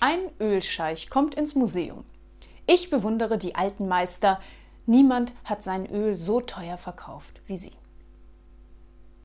Ein Ölscheich kommt ins Museum. Ich bewundere die alten Meister. Niemand hat sein Öl so teuer verkauft wie sie.